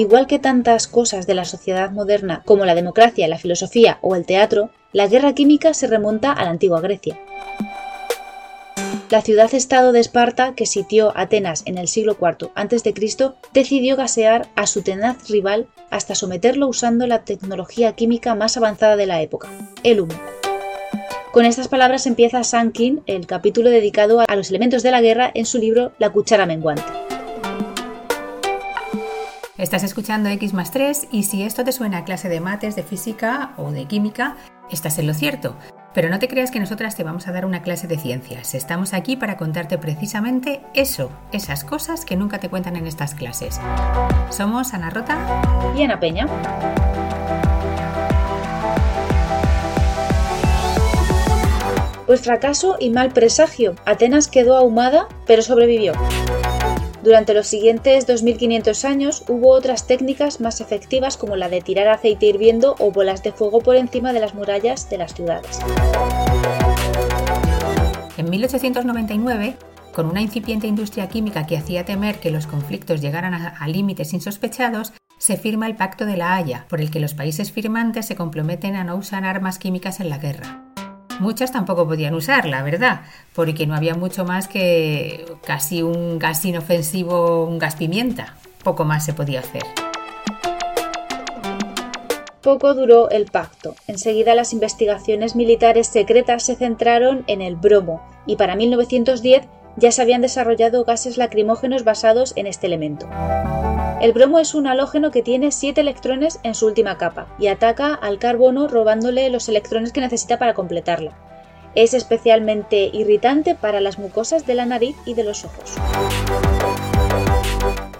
Igual que tantas cosas de la sociedad moderna como la democracia, la filosofía o el teatro, la guerra química se remonta a la antigua Grecia. La ciudad-estado de Esparta, que sitió Atenas en el siglo IV a.C., decidió gasear a su tenaz rival hasta someterlo usando la tecnología química más avanzada de la época, el humo. Con estas palabras empieza Sankin el capítulo dedicado a los elementos de la guerra en su libro La cuchara menguante. Estás escuchando X más 3 y si esto te suena a clase de mates, de física o de química, estás en lo cierto. Pero no te creas que nosotras te vamos a dar una clase de ciencias. Estamos aquí para contarte precisamente eso, esas cosas que nunca te cuentan en estas clases. Somos Ana Rota y Ana Peña. Pues fracaso y mal presagio. Atenas quedó ahumada, pero sobrevivió. Durante los siguientes 2500 años hubo otras técnicas más efectivas como la de tirar aceite hirviendo o bolas de fuego por encima de las murallas de las ciudades. En 1899, con una incipiente industria química que hacía temer que los conflictos llegaran a, límites insospechados, se firma el Pacto de la Haya, por el que los países firmantes se comprometen a no usar armas químicas en la guerra. Muchas tampoco podían usar, la verdad, porque no había mucho más que casi un gas inofensivo, un gas pimienta. Poco más se podía hacer. Poco duró el pacto. Enseguida las investigaciones militares secretas se centraron en el bromo y para 1910 ya se habían desarrollado gases lacrimógenos basados en este elemento. El bromo es un halógeno que tiene 7 electrones en su última capa y ataca al carbono robándole los electrones que necesita para completarla. Es especialmente irritante para las mucosas de la nariz y de los ojos.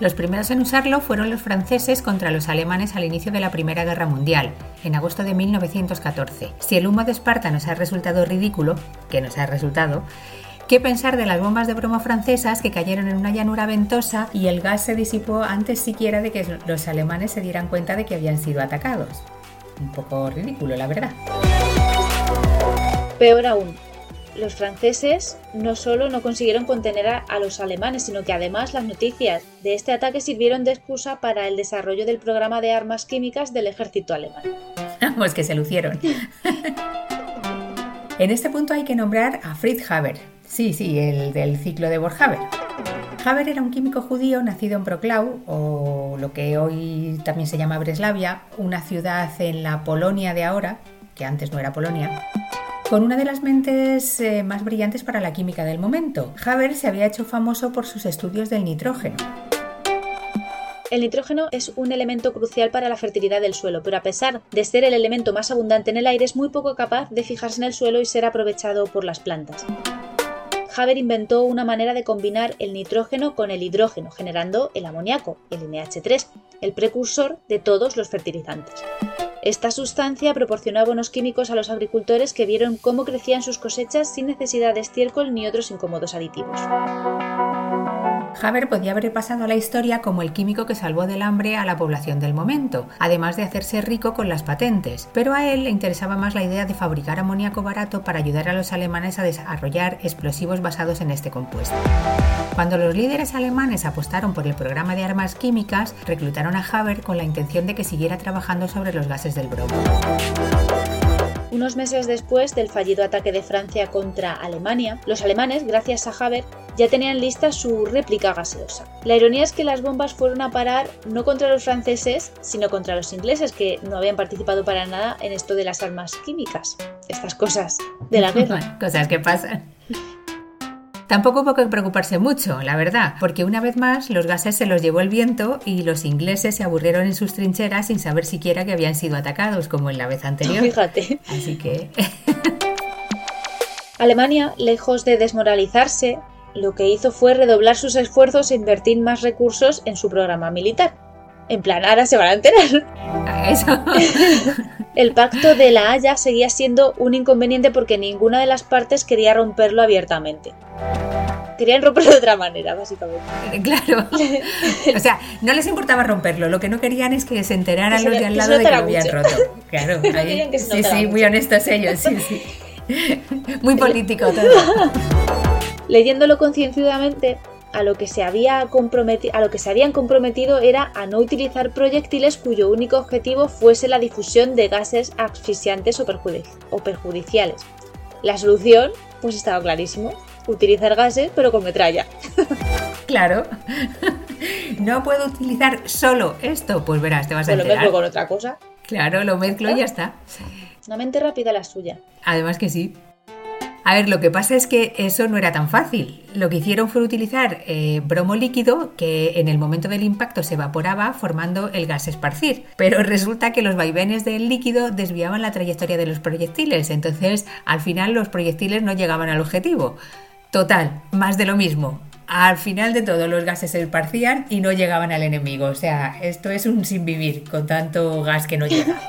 Los primeros en usarlo fueron los franceses contra los alemanes al inicio de la Primera Guerra Mundial, en agosto de 1914. Si el humo de Esparta nos ha resultado ridículo, que nos ha resultado, ¿Qué pensar de las bombas de bromo francesas que cayeron en una llanura ventosa y el gas se disipó antes siquiera de que los alemanes se dieran cuenta de que habían sido atacados? Un poco ridículo, la verdad. Peor aún, los franceses no solo no consiguieron contener a, los alemanes, sino que además las noticias de este ataque sirvieron de excusa para el desarrollo del programa de armas químicas del ejército alemán. pues que se lucieron. en este punto hay que nombrar a Fritz Haber, Sí, sí, el del ciclo de Borhaber. Haber era un químico judío nacido en Proclau, o lo que hoy también se llama Breslavia, una ciudad en la Polonia de ahora, que antes no era Polonia, con una de las mentes eh, más brillantes para la química del momento. Haber se había hecho famoso por sus estudios del nitrógeno. El nitrógeno es un elemento crucial para la fertilidad del suelo, pero a pesar de ser el elemento más abundante en el aire, es muy poco capaz de fijarse en el suelo y ser aprovechado por las plantas. Haber inventó una manera de combinar el nitrógeno con el hidrógeno, generando el amoníaco, el NH3, el precursor de todos los fertilizantes. Esta sustancia proporcionó abonos químicos a los agricultores que vieron cómo crecían sus cosechas sin necesidad de estiércol ni otros incómodos aditivos. Haber podía haber pasado a la historia como el químico que salvó del hambre a la población del momento, además de hacerse rico con las patentes, pero a él le interesaba más la idea de fabricar amoníaco barato para ayudar a los alemanes a desarrollar explosivos basados en este compuesto. Cuando los líderes alemanes apostaron por el programa de armas químicas, reclutaron a Haber con la intención de que siguiera trabajando sobre los gases del bromo. Unos meses después del fallido ataque de Francia contra Alemania, los alemanes, gracias a Haber, ya tenían lista su réplica gaseosa. La ironía es que las bombas fueron a parar no contra los franceses, sino contra los ingleses, que no habían participado para nada en esto de las armas químicas. Estas cosas de la guerra. cosas que pasan. Tampoco hubo que preocuparse mucho, la verdad, porque una vez más los gases se los llevó el viento y los ingleses se aburrieron en sus trincheras sin saber siquiera que habían sido atacados, como en la vez anterior. Fíjate. Así que. Alemania, lejos de desmoralizarse, lo que hizo fue redoblar sus esfuerzos e invertir más recursos en su programa militar. En plan, ahora se van a enterar. Eso. El pacto de la Haya seguía siendo un inconveniente porque ninguna de las partes quería romperlo abiertamente. Querían romperlo de otra manera, básicamente. Claro. O sea, no les importaba romperlo, lo que no querían es que se enteraran los de al lado de que lo habían roto. Claro, sí, sí, muy honestos ellos, sí, sí. Muy político todo. Leyéndolo concienzudamente, a lo que se había a lo que se habían comprometido era a no utilizar proyectiles cuyo único objetivo fuese la difusión de gases asfixiantes o, o perjudiciales. La solución, pues estaba clarísimo, utilizar gases pero con metralla. Claro. No puedo utilizar solo esto, pues verás, te vas a Pues lo enterar. mezclo con otra cosa. Claro, lo mezclo y ya está. Una mente rápida la suya. Además que sí. A ver, lo que pasa es que eso no era tan fácil. Lo que hicieron fue utilizar eh, bromo líquido que en el momento del impacto se evaporaba formando el gas esparcir. Pero resulta que los vaivenes del líquido desviaban la trayectoria de los proyectiles. Entonces, al final los proyectiles no llegaban al objetivo. Total, más de lo mismo. Al final de todo los gases se esparcían y no llegaban al enemigo. O sea, esto es un sin vivir con tanto gas que no llega.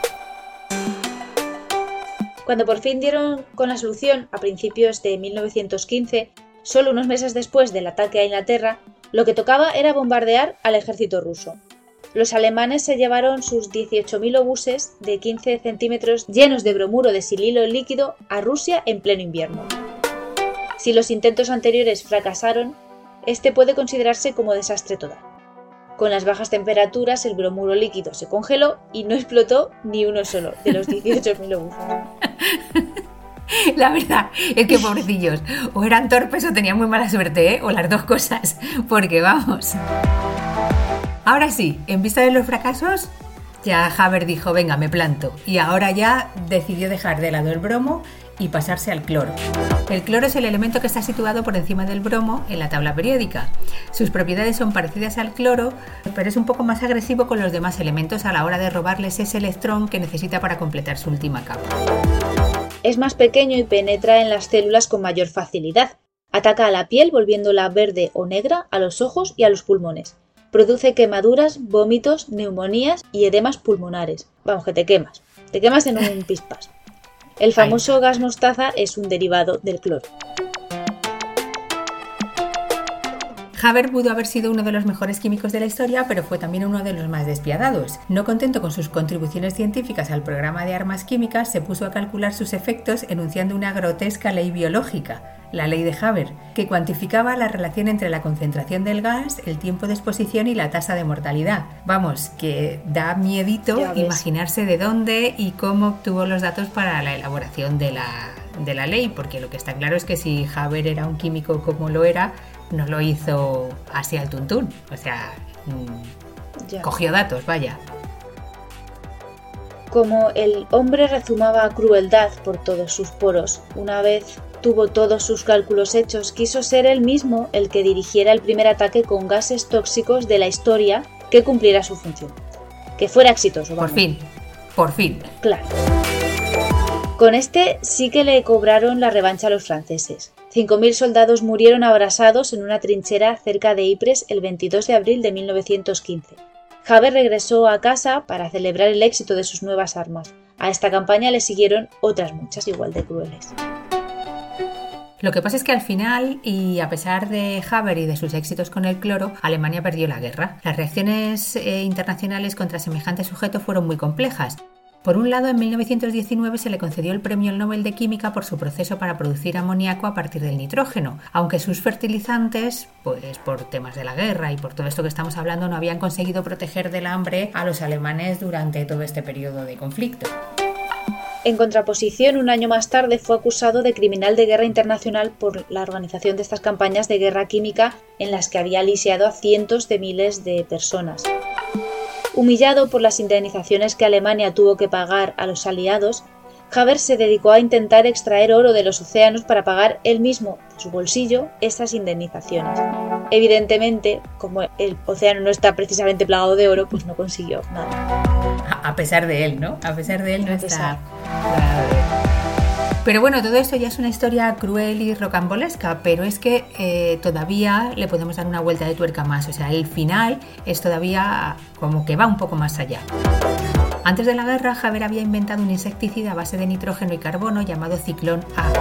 Cuando por fin dieron con la solución a principios de 1915, solo unos meses después del ataque a Inglaterra, lo que tocaba era bombardear al ejército ruso. Los alemanes se llevaron sus 18.000 obuses de 15 centímetros llenos de bromuro de sililo líquido a Rusia en pleno invierno. Si los intentos anteriores fracasaron, este puede considerarse como desastre total. Con las bajas temperaturas, el bromuro líquido se congeló y no explotó ni uno solo de los 18.000 obuses. La verdad es que pobrecillos, o eran torpes o tenían muy mala suerte, ¿eh? o las dos cosas, porque vamos. Ahora sí, en vista de los fracasos, ya Haber dijo, venga, me planto, y ahora ya decidió dejar de lado el bromo y pasarse al cloro. El cloro es el elemento que está situado por encima del bromo en la tabla periódica. Sus propiedades son parecidas al cloro, pero es un poco más agresivo con los demás elementos a la hora de robarles ese electrón que necesita para completar su última capa. Es más pequeño y penetra en las células con mayor facilidad. Ataca a la piel volviéndola verde o negra, a los ojos y a los pulmones. Produce quemaduras, vómitos, neumonías y edemas pulmonares. Vamos, que te quemas. Te quemas en un pispas. El famoso gas mostaza es un derivado del cloro. Haber pudo haber sido uno de los mejores químicos de la historia, pero fue también uno de los más despiadados. No contento con sus contribuciones científicas al programa de armas químicas, se puso a calcular sus efectos enunciando una grotesca ley biológica, la ley de Haber, que cuantificaba la relación entre la concentración del gas, el tiempo de exposición y la tasa de mortalidad. Vamos, que da miedito imaginarse de dónde y cómo obtuvo los datos para la elaboración de la, de la ley, porque lo que está claro es que si Haber era un químico como lo era, no lo hizo así al tuntún. O sea, mm, Ya. cogió datos, vaya. Como el hombre rezumaba crueldad por todos sus poros, una vez tuvo todos sus cálculos hechos, quiso ser él mismo el que dirigiera el primer ataque con gases tóxicos de la historia que cumpliera su función. Que fuera exitoso, Por fin, por fin. Claro. Con este sí que le cobraron la revancha a los franceses. 5.000 soldados murieron abrasados en una trinchera cerca de Ypres el 22 de abril de 1915. Haber regresó a casa para celebrar el éxito de sus nuevas armas. A esta campaña le siguieron otras muchas igual de crueles. Lo que pasa es que al final, y a pesar de Haber y de sus éxitos con el cloro, Alemania perdió la guerra. Las reacciones eh, internacionales contra semejante sujeto fueron muy complejas. Por un lado, en 1919 se le concedió el Premio Nobel de Química por su proceso para producir amoníaco a partir del nitrógeno, aunque sus fertilizantes, pues por temas de la guerra y por todo esto que estamos hablando, no habían conseguido proteger del hambre a los alemanes durante todo este periodo de conflicto. En contraposición, un año más tarde fue acusado de criminal de guerra internacional por la organización de estas campañas de guerra química en las que había lisiado a cientos de miles de personas. Humillado por las indemnizaciones que Alemania tuvo que pagar a los aliados, Haber se dedicó a intentar extraer oro de los océanos para pagar él mismo, de su bolsillo, estas indemnizaciones. Evidentemente, como el océano no está precisamente plagado de oro, pues no consiguió nada. A pesar de él, ¿no? A pesar de él no está. Pero bueno, todo esto ya es una historia cruel y rocambolesca, pero es que eh, todavía le podemos dar una vuelta de tuerca más. O sea, el final es todavía como que va un poco más allá. Antes de la guerra, Haber había inventado un insecticida a base de nitrógeno y carbono llamado Ciclón A.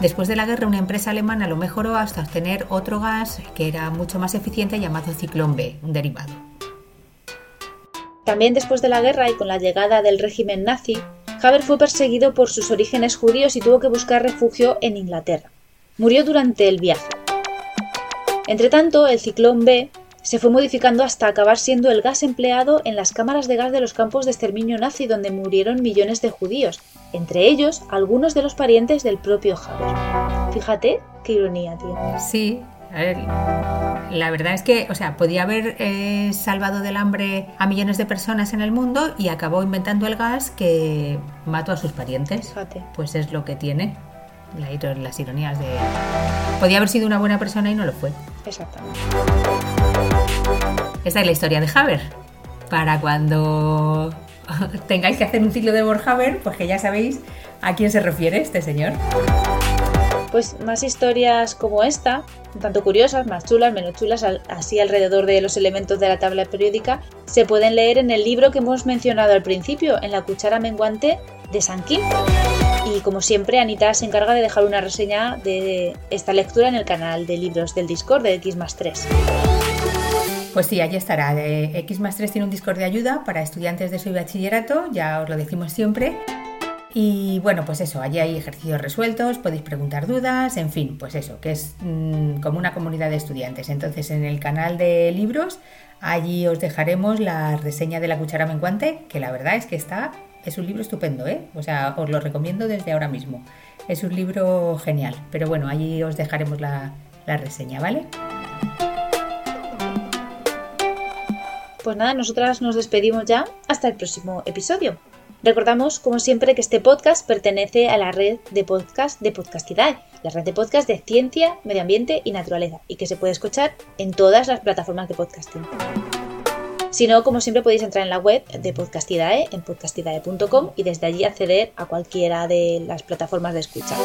Después de la guerra, una empresa alemana lo mejoró hasta obtener otro gas que era mucho más eficiente llamado Ciclón B, un derivado. También después de la guerra y con la llegada del régimen nazi, Haber fue perseguido por sus orígenes judíos y tuvo que buscar refugio en Inglaterra. Murió durante el viaje. Entre tanto, el ciclón B se fue modificando hasta acabar siendo el gas empleado en las cámaras de gas de los campos de exterminio nazi donde murieron millones de judíos, entre ellos algunos de los parientes del propio Haber. Fíjate qué ironía, tío. Sí, a ver, la verdad es que, o sea, podía haber eh, salvado del hambre a millones de personas en el mundo y acabó inventando el gas que mató a sus parientes. Fíjate. Pues es lo que tiene. La- las ironías de... Podía haber sido una buena persona y no lo fue. Exactamente. Esta es la historia de Haber. Para cuando tengáis que hacer un ciclo de Borhaber, pues que ya sabéis a quién se refiere este señor. Pues más historias como esta, tanto curiosas, más chulas, menos chulas, así alrededor de los elementos de la tabla periódica, se pueden leer en el libro que hemos mencionado al principio, en la cuchara menguante de San Kim. Y como siempre, Anita se encarga de dejar una reseña de esta lectura en el canal de libros del Discord de X 3. Pues sí, allí estará. Eh, X más 3 tiene un Discord de ayuda para estudiantes de su bachillerato, ya os lo decimos siempre. Y bueno, pues eso, allí hay ejercicios resueltos, podéis preguntar dudas, en fin, pues eso, que es mm, como una comunidad de estudiantes. Entonces, en el canal de libros, allí os dejaremos la reseña de la cuchara menguante, que la verdad es que está, es un libro estupendo, ¿eh? O sea, os lo recomiendo desde ahora mismo. Es un libro genial, pero bueno, allí os dejaremos la, la reseña, ¿vale? Pues nada, nosotras nos despedimos ya hasta el próximo episodio. Recordamos, como siempre, que este podcast pertenece a la red de podcast de Podcastidae, la red de podcast de ciencia, medio ambiente y naturaleza, y que se puede escuchar en todas las plataformas de podcasting. Si no, como siempre, podéis entrar en la web de Podcastidae, en podcastidae.com, y desde allí acceder a cualquiera de las plataformas de escucha.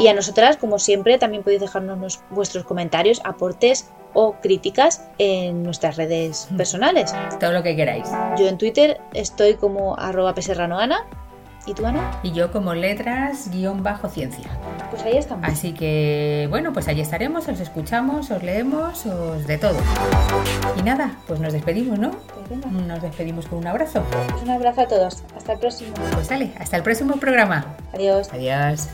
Y a nosotras, como siempre, también podéis dejarnos nos- vuestros comentarios, aportes o críticas en nuestras redes personales. Todo lo que queráis. Yo en Twitter estoy como arroba peserranoana. ¿Y tú, Ana? Y yo como letras guion bajo ciencia. Pues ahí estamos. Así que bueno, pues allí estaremos, os escuchamos, os leemos, os de todo. Y nada, pues nos despedimos, ¿no? Pues. Nos despedimos con un abrazo. Pues un abrazo a todos. Hasta el próximo. Pues dale, hasta el próximo programa. Adiós. Adiós.